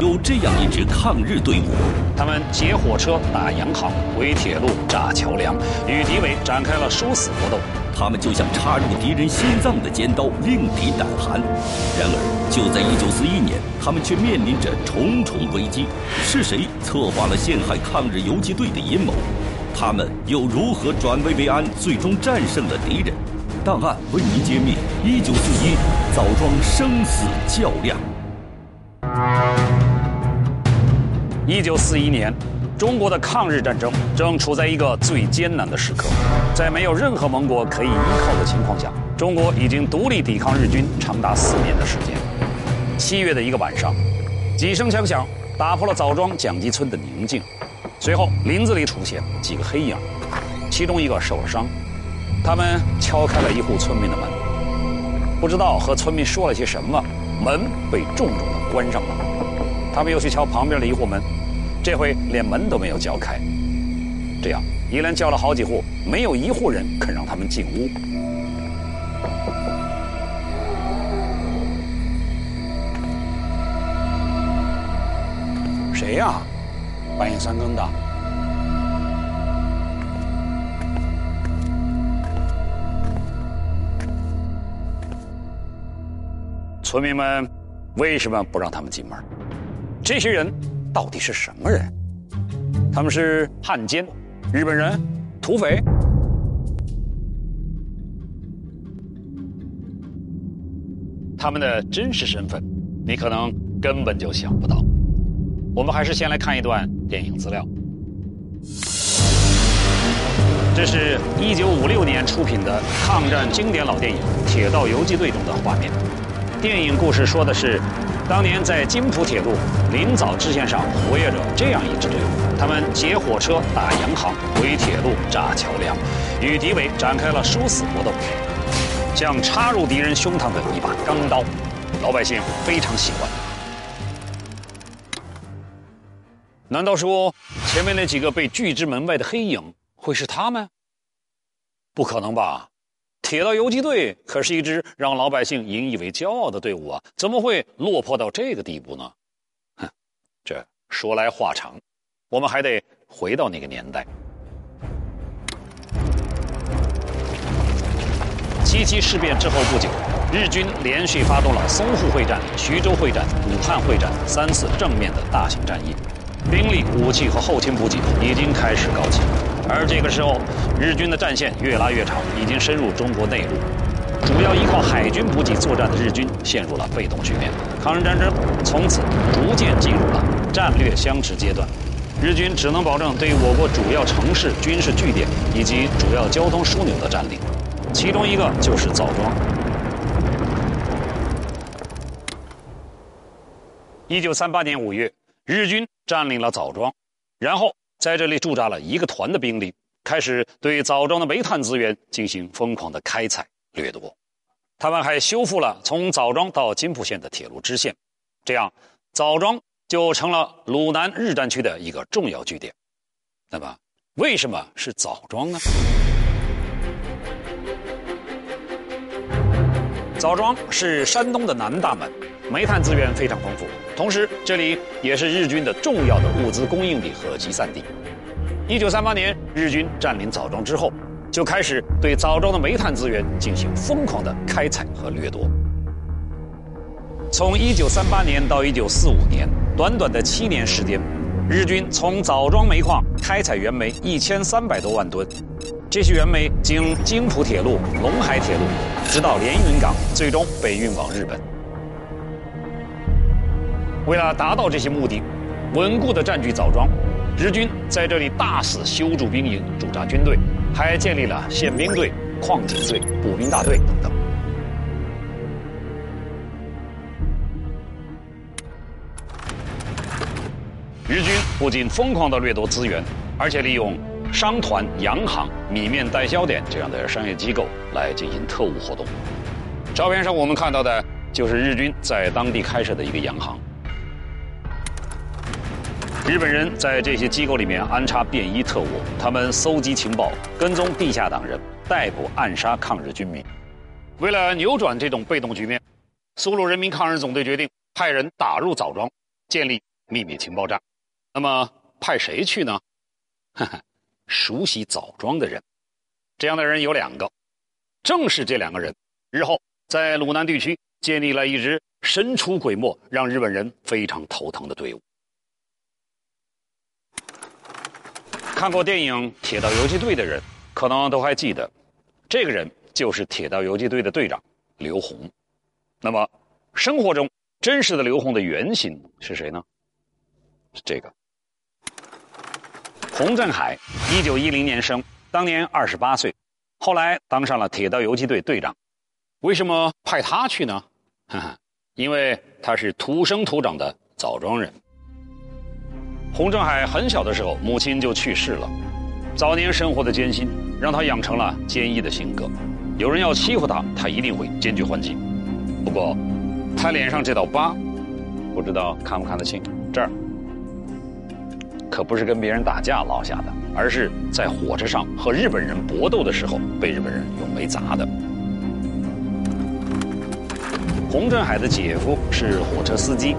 有这样一支抗日队伍，他们劫火车、打洋行、围铁路、炸桥梁，与敌伪展开了殊死搏斗。他们就像插入敌人心脏的尖刀，令敌胆寒。然而，就在1941年，他们却面临着重重危机。是谁策划了陷害抗日游击队的阴谋？他们又如何转危为安，最终战胜了敌人？档案为您揭秘：1941枣庄生死较量。一九四一年，中国的抗日战争正处在一个最艰难的时刻，在没有任何盟国可以依靠的情况下，中国已经独立抵抗日军长达四年的时间。七月的一个晚上，几声枪响打破了枣庄蒋集村的宁静，随后林子里出现几个黑影，其中一个受了伤，他们敲开了一户村民的门，不知道和村民说了些什么，门被重重的关上了。他们又去敲旁边的一户门。这回连门都没有叫开，这样一连叫了好几户，没有一户人肯让他们进屋。谁呀？半夜三更的。村民们为什么不让他们进门？这些人。到底是什么人？他们是汉奸、日本人、土匪？他们的真实身份，你可能根本就想不到。我们还是先来看一段电影资料。这是一九五六年出品的抗战经典老电影《铁道游击队》中的画面。电影故事说的是。当年在津浦铁路临枣支线上活跃着这样一支队伍，他们劫火车、打洋行、毁铁路、炸桥梁，与敌伪展开了殊死搏斗，像插入敌人胸膛的一把钢刀，老百姓非常喜欢。难道说前面那几个被拒之门外的黑影会是他们？不可能吧！铁道游击队可是一支让老百姓引以为骄傲的队伍啊，怎么会落魄到这个地步呢？哼，这说来话长，我们还得回到那个年代。七七事变之后不久，日军连续发动了淞沪会战、徐州会战、武汉会战三次正面的大型战役。兵力、武器和后勤补给已经开始告急，而这个时候，日军的战线越拉越长，已经深入中国内陆。主要依靠海军补给作战的日军陷入了被动局面，抗日战争从此逐渐进入了战略相持阶段。日军只能保证对我国主要城市、军事据点以及主要交通枢纽的占领，其中一个就是枣庄。一九三八年五月。日军占领了枣庄，然后在这里驻扎了一个团的兵力，开始对枣庄的煤炭资源进行疯狂的开采掠夺。他们还修复了从枣庄到津浦线的铁路支线，这样枣庄就成了鲁南日战区的一个重要据点。那么，为什么是枣庄呢？枣庄是山东的南大门。煤炭资源非常丰富，同时这里也是日军的重要的物资供应地和集散地。一九三八年，日军占领枣庄之后，就开始对枣庄的煤炭资源进行疯狂的开采和掠夺。从一九三八年到一九四五年，短短的七年时间，日军从枣庄煤矿开采原煤一千三百多万吨，这些原煤经津浦铁路、陇海铁路，直到连云港，最终被运往日本。为了达到这些目的，稳固地占据枣庄，日军在这里大肆修筑兵营、驻扎军队，还建立了宪兵队、矿警队、步兵大队等等。日军不仅疯狂地掠夺资源，而且利用商团、洋行、米面代销点这样的商业机构来进行特务活动。照片上我们看到的就是日军在当地开设的一个洋行。日本人在这些机构里面安插便衣特务，他们搜集情报、跟踪地下党人、逮捕暗杀抗日军民。为了扭转这种被动局面，苏鲁人民抗日总队决定派人打入枣庄，建立秘密情报站。那么派谁去呢？哈哈，熟悉枣庄的人。这样的人有两个，正是这两个人，日后在鲁南地区建立了一支神出鬼没、让日本人非常头疼的队伍。看过电影《铁道游击队》的人，可能都还记得，这个人就是铁道游击队的队长刘洪。那么，生活中真实的刘洪的原型是谁呢？是这个洪振海，一九一零年生，当年二十八岁，后来当上了铁道游击队队长。为什么派他去呢？哈哈，因为他是土生土长的枣庄人。洪振海很小的时候，母亲就去世了。早年生活的艰辛，让他养成了坚毅的性格。有人要欺负他，他一定会坚决还击。不过，他脸上这道疤，不知道看不看得清？这儿可不是跟别人打架落下的，而是在火车上和日本人搏斗的时候被日本人用煤砸的。洪振海的姐夫是火车司机。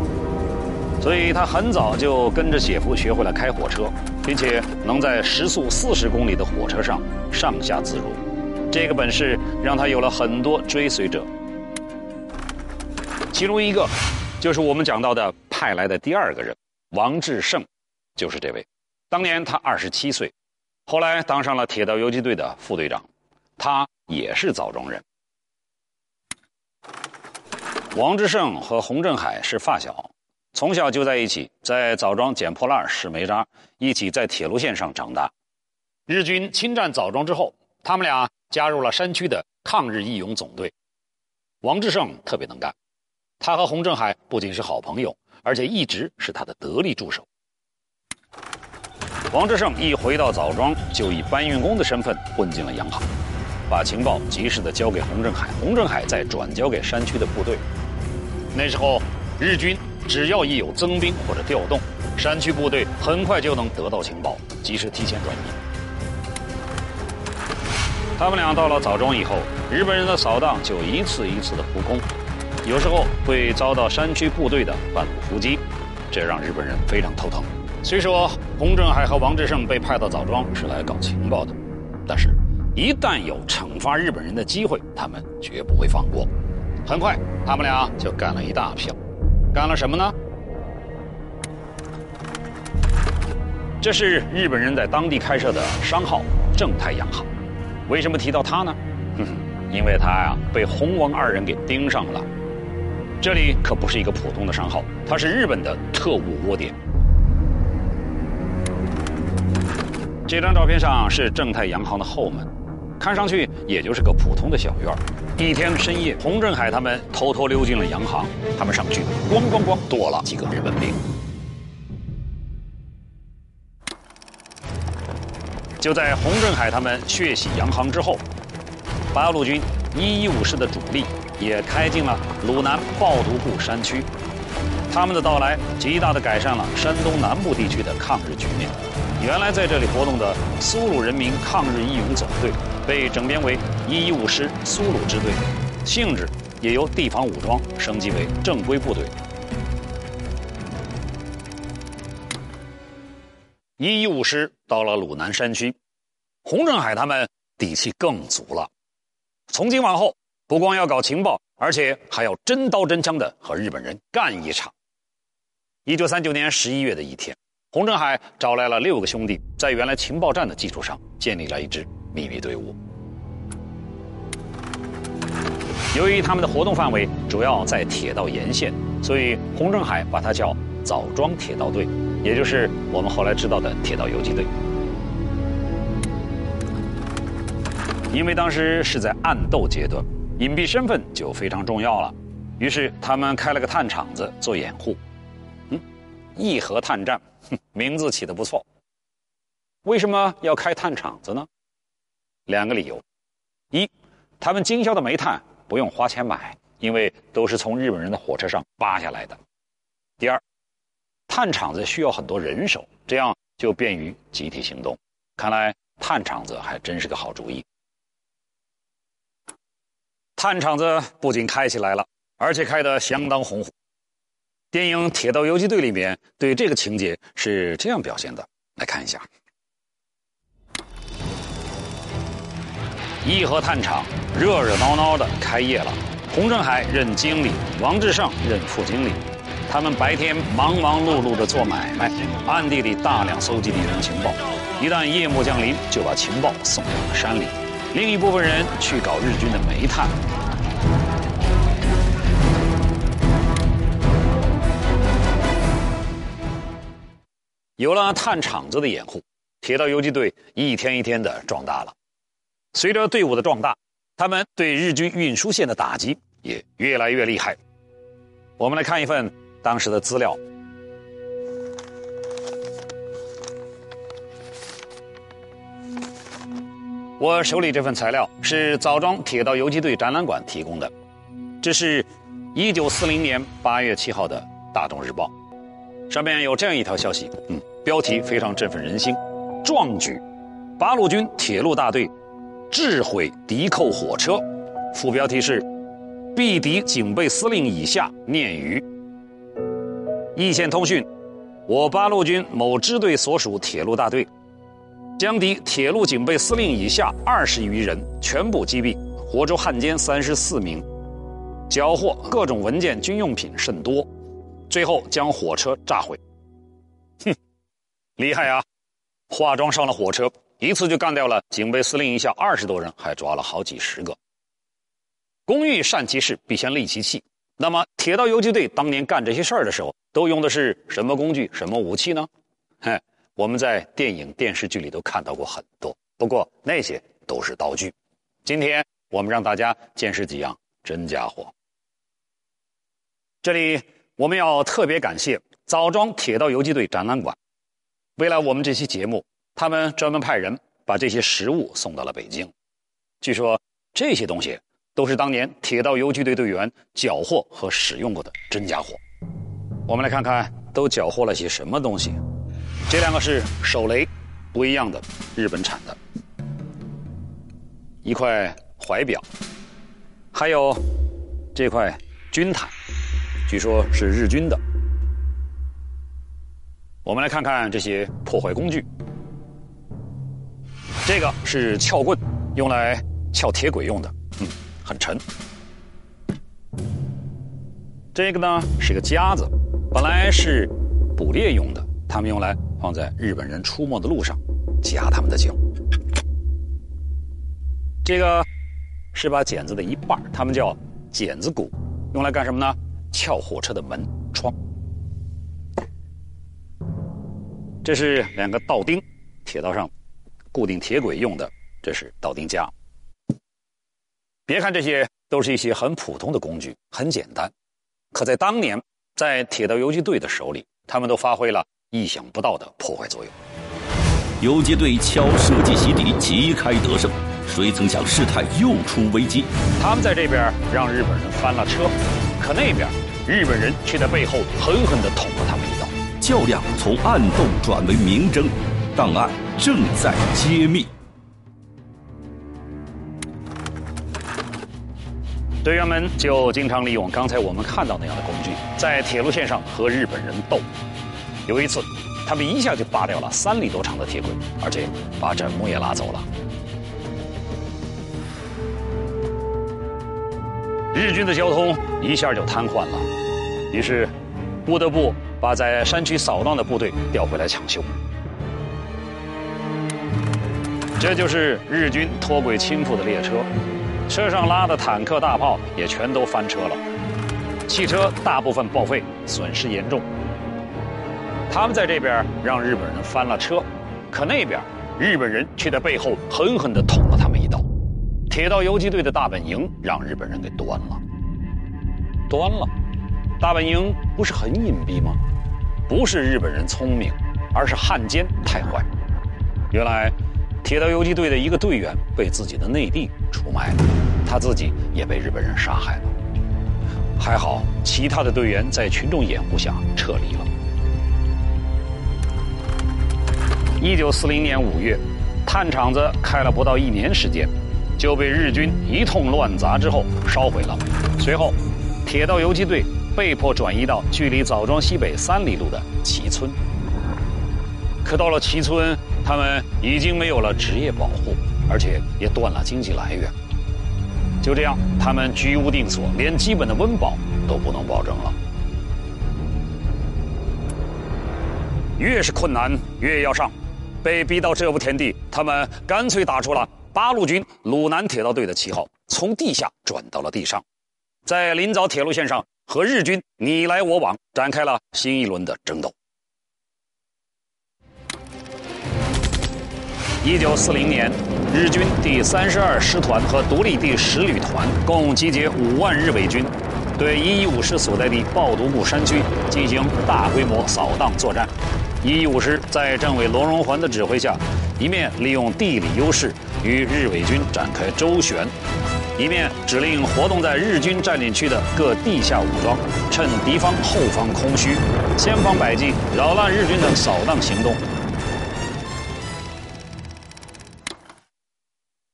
所以他很早就跟着姐夫学会了开火车，并且能在时速四十公里的火车上上下自如。这个本事让他有了很多追随者，其中一个就是我们讲到的派来的第二个人王志胜，就是这位。当年他二十七岁，后来当上了铁道游击队的副队长，他也是枣庄人。王志胜和洪振海是发小。从小就在一起，在枣庄捡破烂、拾煤渣，一起在铁路线上长大。日军侵占枣庄之后，他们俩加入了山区的抗日义勇总队。王志胜特别能干，他和洪振海不仅是好朋友，而且一直是他的得力助手。王志胜一回到枣庄，就以搬运工的身份混进了洋行，把情报及时的交给洪振海，洪振海再转交给山区的部队。那时候，日军。只要一有增兵或者调动，山区部队很快就能得到情报，及时提前转移。他们俩到了枣庄以后，日本人的扫荡就一次一次的扑空，有时候会遭到山区部队的半路伏击，这让日本人非常头疼。虽说洪振海和王志胜被派到枣庄是来搞情报的，但是，一旦有惩罚日本人的机会，他们绝不会放过。很快，他们俩就干了一大票。干了什么呢？这是日本人在当地开设的商号正太洋行。为什么提到他呢？哼，因为他呀被洪王二人给盯上了。这里可不是一个普通的商号，它是日本的特务窝点。这张照片上是正太洋行的后门。看上去也就是个普通的小院儿一天深夜，洪振海他们偷偷溜进了洋行，他们上去，咣咣咣，剁了几个日本兵。就在洪振海他们血洗洋行之后，八路军一一五师的主力也开进了鲁南抱犊部山区。他们的到来，极大的改善了山东南部地区的抗日局面。原来在这里活动的苏鲁人民抗日义勇总队。被整编为一一五师苏鲁支队，性质也由地方武装升级为正规部队。一一五师到了鲁南山区，洪振海他们底气更足了。从今往后，不光要搞情报，而且还要真刀真枪的和日本人干一场。一九三九年十一月的一天，洪振海找来了六个兄弟，在原来情报站的基础上建立了一支。秘密队伍，由于他们的活动范围主要在铁道沿线，所以洪振海把它叫枣庄铁道队，也就是我们后来知道的铁道游击队。因为当时是在暗斗阶段，隐蔽身份就非常重要了，于是他们开了个探场子做掩护。嗯，义和探站，名字起的不错。为什么要开炭厂子呢？两个理由：一，他们经销的煤炭不用花钱买，因为都是从日本人的火车上扒下来的；第二，炭厂子需要很多人手，这样就便于集体行动。看来炭厂子还真是个好主意。炭厂子不仅开起来了，而且开得相当红火。电影《铁道游击队》里面对这个情节是这样表现的，来看一下。义和炭厂热热闹闹的开业了，洪振海任经理，王志胜任副经理。他们白天忙忙碌碌的做买卖，暗地里大量搜集敌人情报。一旦夜幕降临，就把情报送到了山里。另一部分人去搞日军的煤炭。有了炭厂子的掩护，铁道游击队一天一天的壮大了。随着队伍的壮大，他们对日军运输线的打击也越来越厉害。我们来看一份当时的资料。我手里这份材料是枣庄铁道游击队展览馆提供的，这是1940年8月7号的《大东日报》，上面有这样一条消息，嗯，标题非常振奋人心：壮举，八路军铁路大队。智毁敌寇火车，副标题是“毙敌警备司令以下念余”。易线通讯，我八路军某支队所属铁路大队，将敌铁路警备司令以下二十余人全部击毙，活捉汉奸三十四名，缴获各种文件、军用品甚多，最后将火车炸毁。哼，厉害啊！化妆上了火车。一次就干掉了警备司令以下二十多人，还抓了好几十个。工欲善其事，必先利其器。那么，铁道游击队当年干这些事儿的时候，都用的是什么工具、什么武器呢？嘿，我们在电影、电视剧里都看到过很多，不过那些都是道具。今天我们让大家见识几样真家伙。这里我们要特别感谢枣庄铁道游击队展览馆，为了我们这期节目。他们专门派人把这些食物送到了北京。据说这些东西都是当年铁道游击队队员缴获和使用过的真家伙。我们来看看都缴获了些什么东西。这两个是手雷，不一样的，日本产的。一块怀表，还有这块军毯，据说是日军的。我们来看看这些破坏工具。这个是撬棍，用来撬铁轨用的，嗯，很沉。这个呢是个夹子，本来是捕猎用的，他们用来放在日本人出没的路上夹他们的脚。这个是把剪子的一半，他们叫剪子骨，用来干什么呢？撬火车的门窗。这是两个道钉，铁道上。固定铁轨用的，这是道钉架。别看这些都是一些很普通的工具，很简单，可在当年，在铁道游击队的手里，他们都发挥了意想不到的破坏作用。游击队敲设计袭敌，旗开得胜，谁曾想事态又出危机？他们在这边让日本人翻了车，可那边日本人却在背后狠狠地捅了他们一刀。较量从暗斗转为明争。档案正在揭秘。队员们就经常利用刚才我们看到那样的工具，在铁路线上和日本人斗。有一次，他们一下就拔掉了三里多长的铁轨，而且把枕木也拉走了。日军的交通一下就瘫痪了，于是不得不把在山区扫荡的部队调回来抢修。这就是日军脱轨倾覆的列车，车上拉的坦克大炮也全都翻车了，汽车大部分报废，损失严重。他们在这边让日本人翻了车，可那边日本人却在背后狠狠地捅。铁道游击队的大本营让日本人给端了，端了。大本营不是很隐蔽吗？不是日本人聪明，而是汉奸太坏。原来。铁道游击队的一个队员被自己的内弟出卖了，他自己也被日本人杀害了。还好，其他的队员在群众掩护下撤离了。一九四零年五月，炭厂子开了不到一年时间，就被日军一通乱砸之后烧毁了。随后，铁道游击队被迫转移到距离枣庄西北三里路的齐村。可到了齐村，他们已经没有了职业保护，而且也断了经济来源。就这样，他们居无定所，连基本的温饱都不能保证了。越是困难，越要上。被逼到这步田地，他们干脆打出了八路军鲁南铁道队的旗号，从地下转到了地上，在临枣铁路线上和日军你来我往，展开了新一轮的争斗。一九四零年，日军第三十二师团和独立第十旅团共集结五万日伪军，对一一五师所在地抱犊木山区进行大规模扫荡作战。一一五师在政委罗荣桓的指挥下，一面利用地理优势与日伪军展开周旋，一面指令活动在日军占领区的各地下武装，趁敌方后方空虚、千方百计，扰乱日军的扫荡行动。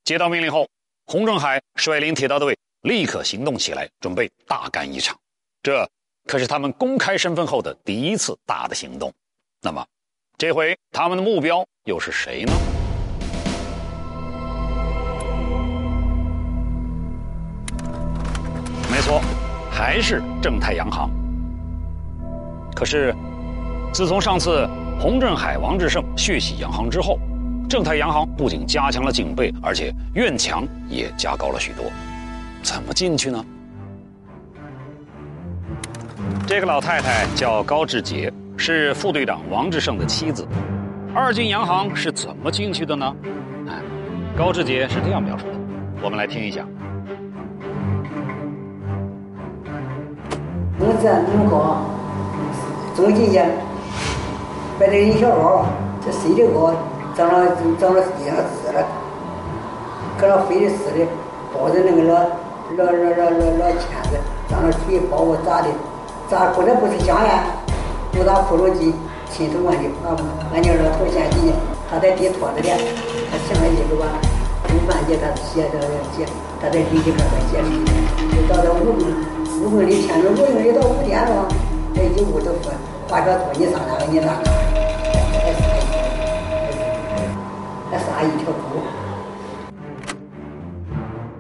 接到命令后，洪正海率领铁道队立刻行动起来，准备大干一场。这可是他们公开身份后的第一次大的行动。那么，这回他们的目标又是谁呢？没错，还是正太洋行。可是，自从上次洪振海、王志胜血洗洋行之后，正太洋行不仅加强了警备，而且院墙也加高了许多。怎么进去呢？这个老太太叫高志杰，是副队长王志胜的妻子。二进洋行是怎么进去的呢？哎，高志杰是这样描述的，我们来听一下。我在门口走进去，摆着一小包，这谁的包？长了长了地上死了，搁那飞的似的，包着那个老老老老老老钳子，长了腿包我咋的？咋过来不是香烟？不打骷髅机，亲手完的。俺俺家老头先进去，他在地拖着的，他洗完衣服吧，中饭去他写着写，他在地里边儿写就到了五更，五更里天都五更里到五点钟，这一屋都说，化小兔你上哪个？你上哪？杀一条狗。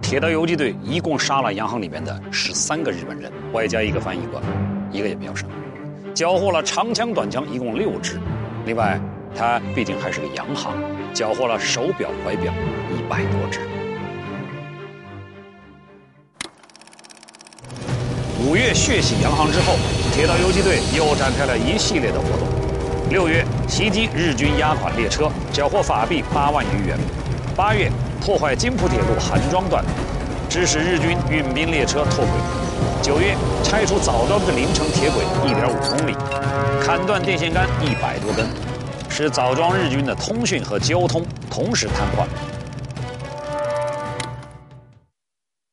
铁道游击队一共杀了洋行里面的十三个日本人，外加一个翻译官，一个也没有剩。缴获了长枪短枪一共六支，另外，他毕竟还是个洋行，缴获了手表怀表一百多只。五月血洗洋行之后，铁道游击队又展开了一系列的活动。六月袭击日军押款列车，缴获法币八万余元。八月破坏金浦铁路韩庄段，致使日军运兵列车脱轨。九月拆除枣庄的临城铁轨一点五公里，砍断电线杆一百多根，使枣庄日军的通讯和交通同时瘫痪。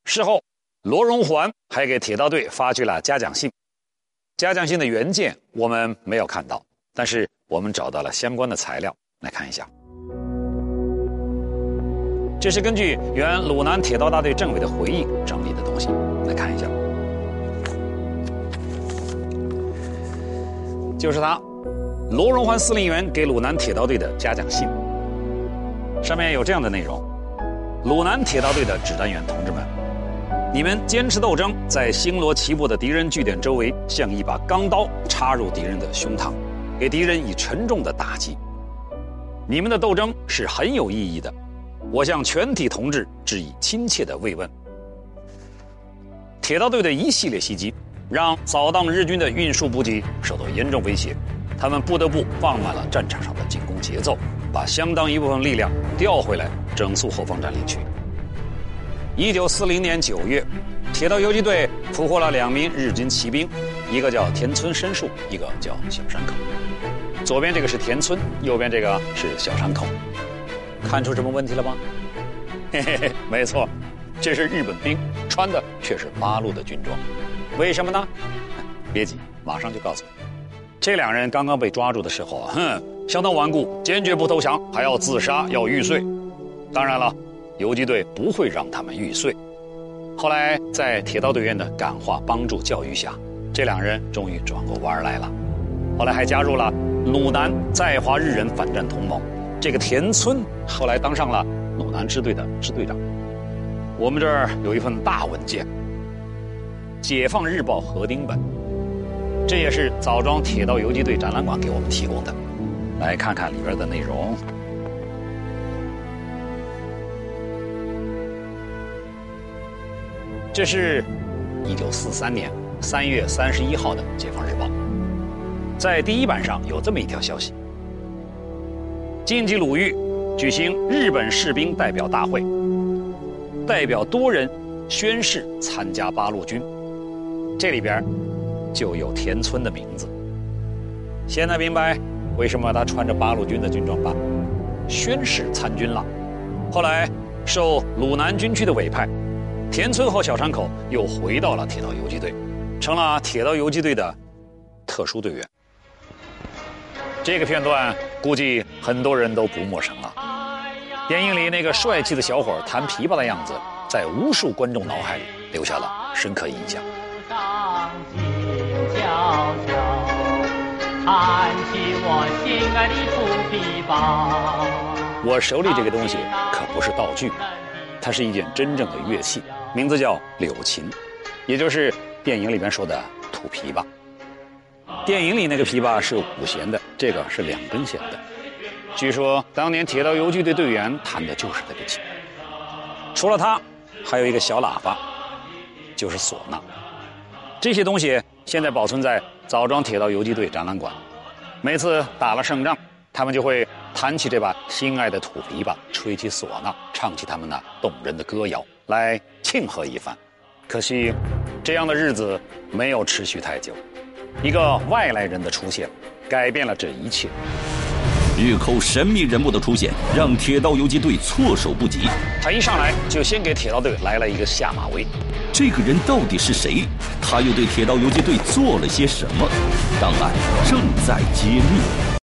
事后，罗荣桓还给铁道队发去了嘉奖信。嘉奖信的原件我们没有看到。但是我们找到了相关的材料，来看一下。这是根据原鲁南铁道大队政委的回忆整理的东西，来看一下。就是他，罗荣桓司令员给鲁南铁道队的嘉奖信，上面有这样的内容：鲁南铁道队的指战员同志们，你们坚持斗争，在星罗棋布的敌人据点周围，像一把钢刀插入敌人的胸膛。给敌人以沉重的打击，你们的斗争是很有意义的，我向全体同志致以亲切的慰问。铁道队的一系列袭击，让扫荡日军的运输补给受到严重威胁，他们不得不放慢了战场上的进攻节奏，把相当一部分力量调回来整肃后方占领区。一九四零年九月，铁道游击队俘获了两名日军骑兵，一个叫田村伸树，一个叫小山口。左边这个是田村，右边这个是小山口，看出什么问题了吗？嘿嘿嘿，没错，这是日本兵，穿的却是八路的军装，为什么呢？别急，马上就告诉你。这两人刚刚被抓住的时候啊，哼，相当顽固，坚决不投降，还要自杀，要玉碎。当然了，游击队不会让他们玉碎。后来在铁道队员的感化、帮助、教育下，这两人终于转过弯来了。后来还加入了鲁南在华日人反战同盟。这个田村后来当上了鲁南支队的支队长。我们这儿有一份大文件，《解放日报》合订本，这也是枣庄铁道游击队展览馆给我们提供的。来看看里边的内容。这是一九四三年三月三十一号的《解放日报》，在第一版上有这么一条消息：晋冀鲁豫举行日本士兵代表大会。代表多人宣誓参加八路军，这里边就有田村的名字。现在明白为什么他穿着八路军的军装吧？宣誓参军了。后来受鲁南军区的委派，田村和小山口又回到了铁道游击队，成了铁道游击队的特殊队员。这个片段估计很多人都不陌生了。电影里那个帅气的小伙弹琵琶的样子，在无数观众脑海里留下了深刻印象。弹起我心爱的土琵琶。我手里这个东西可不是道具，它是一件真正的乐器，名字叫柳琴，也就是电影里面说的土琵琶。电影里那个琵琶是五弦的，这个是两根弦的。据说当年铁道游击队队员弹的就是这个琴。除了它，还有一个小喇叭，就是唢呐。这些东西现在保存在枣庄铁道游击队展览馆。每次打了胜仗，他们就会弹起这把心爱的土琵琶，吹起唢呐，唱起他们那动人的歌谣来庆贺一番。可惜，这样的日子没有持续太久。一个外来人的出现，改变了这一切。日寇神秘人物的出现，让铁道游击队措手不及。他一上来就先给铁道队来了一个下马威。这个人到底是谁？他又对铁道游击队做了些什么？档案正在揭秘。